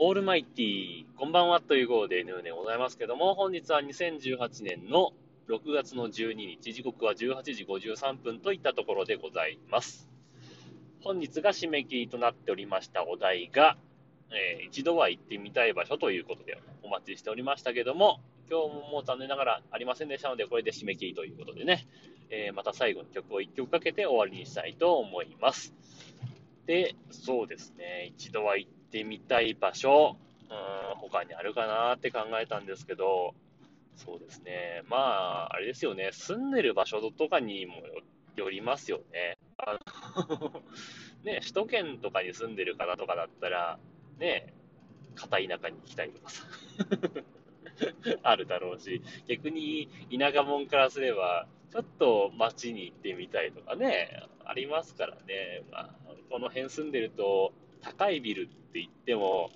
オールマイティー、こんばんはという号で N でございますけども、本日は2018年の6月の12日、時刻は18時53分といったところでございます。本日が締め切りとなっておりましたお題が、えー、一度は行ってみたい場所ということでお待ちしておりましたけども、今日ももう残念ながらありませんでしたので、これで締め切りということでね、えー、また最後に曲を1曲かけて終わりにしたいと思います。で、そうですね、一度は行ってってみたい場所、うん、他にあるかなって考えたんですけど、そうですね、まあ、あれですよね、住んでる場所とかにもよりますよね。あの ね、首都圏とかに住んでる方とかだったら、ね、片田舎に行きたいとかさ。あるだろうし、逆に田舎者からすれば、ちょっと街に行ってみたいとかね、ありますからね。まあ、この辺住んでると、高いビルって言っても、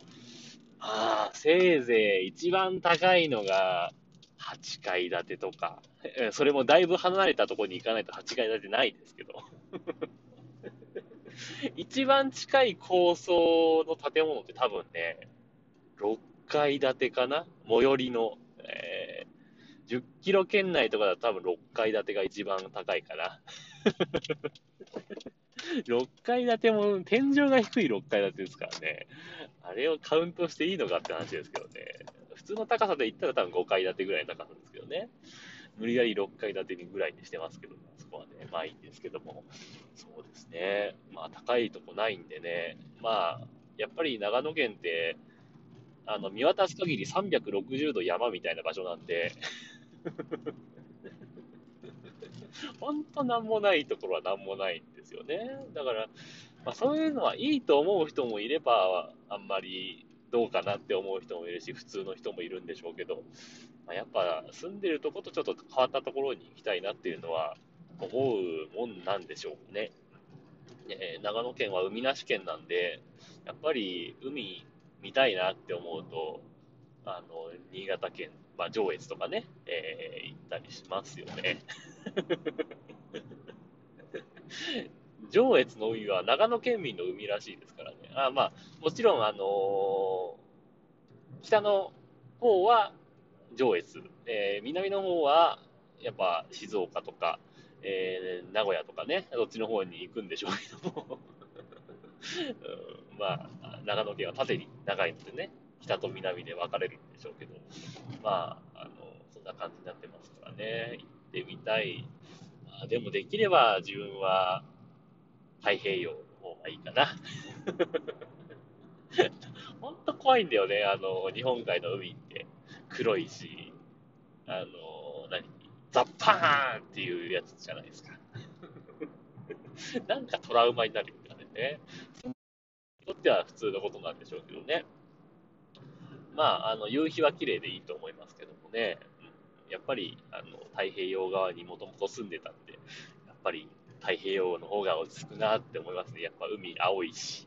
ああ、せいぜい一番高いのが8階建てとか、それもだいぶ離れたところに行かないと8階建てないですけど。一番近い高層の建物って多分ね、6階建てかな？最寄りの、えー、10キロ圏内とかだと多分6階建てが一番高いかな。6階建ても、天井が低い6階建てですからね。あれをカウントしていいのかって話ですけどね。普通の高さで言ったら多分5階建てぐらいの高さですけどね。無理やり6階建てにぐらいにしてますけど、そこはね、まあいいんですけども。そうですね。まあ高いとこないんでね。まあ、やっぱり長野県って、あの、見渡す限り360度山みたいな場所なんで 本当なんもないところはなんもないんですよね。だから、まあ、そういうのはいいと思う人もいれば、あんまりどうかなって思う人もいるし、普通の人もいるんでしょうけど、まあ、やっぱ住んでるとことちょっと変わったところに行きたいなっていうのは思うもんなんでしょうね。ね長野県は海なし県なんで、やっぱり海見たいなって思うと、あの、新潟県、まあ、上越とかね、えー、行ったりしますよね。上越の海は長野県民の海らしいですからね。あまあ、もちろん、あのー、北の方は上越、えー、南の方はやっぱ静岡とか、えー、名古屋とかね、どっちの方に行くんでしょうけども。うん、まあ、長野県は縦に長いのでね、北と南で分かれるんでしょうけど、まあ、あの、そんな感じになってますからね、ってみたい。まあ、でもできれば自分は太平洋の方がいいかな。ほんと怖いんだよね、あの、日本海の海って黒いし、あの、何？ザッパーンっていうやつじゃないですか。なんかトラウマになるよね。にとっては普通のことなんでしょうけどね。まあ、あの、夕日は綺麗でいいと思いますけどもね。やっぱり、あの、太平洋側にもともと住んでたんで、やっぱり太平洋の方が落ち着くなって思いますね。やっぱ海青いし。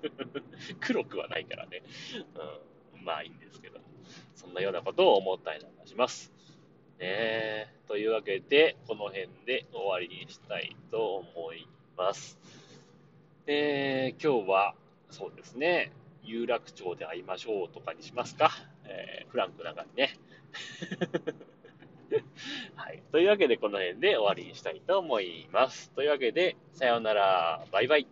黒くはないからね。うん。まあいいんですけど。そんなようなことを思ったりなんかします。ねえというわけで、この辺で終わりにしたいと思います。えー、今日は、そうですね、有楽町で会いましょうとかにしますか。えー、フランクな感じね。はい。というわけで、この辺で終わりにしたいと思います。というわけで、さようなら。バイバイ。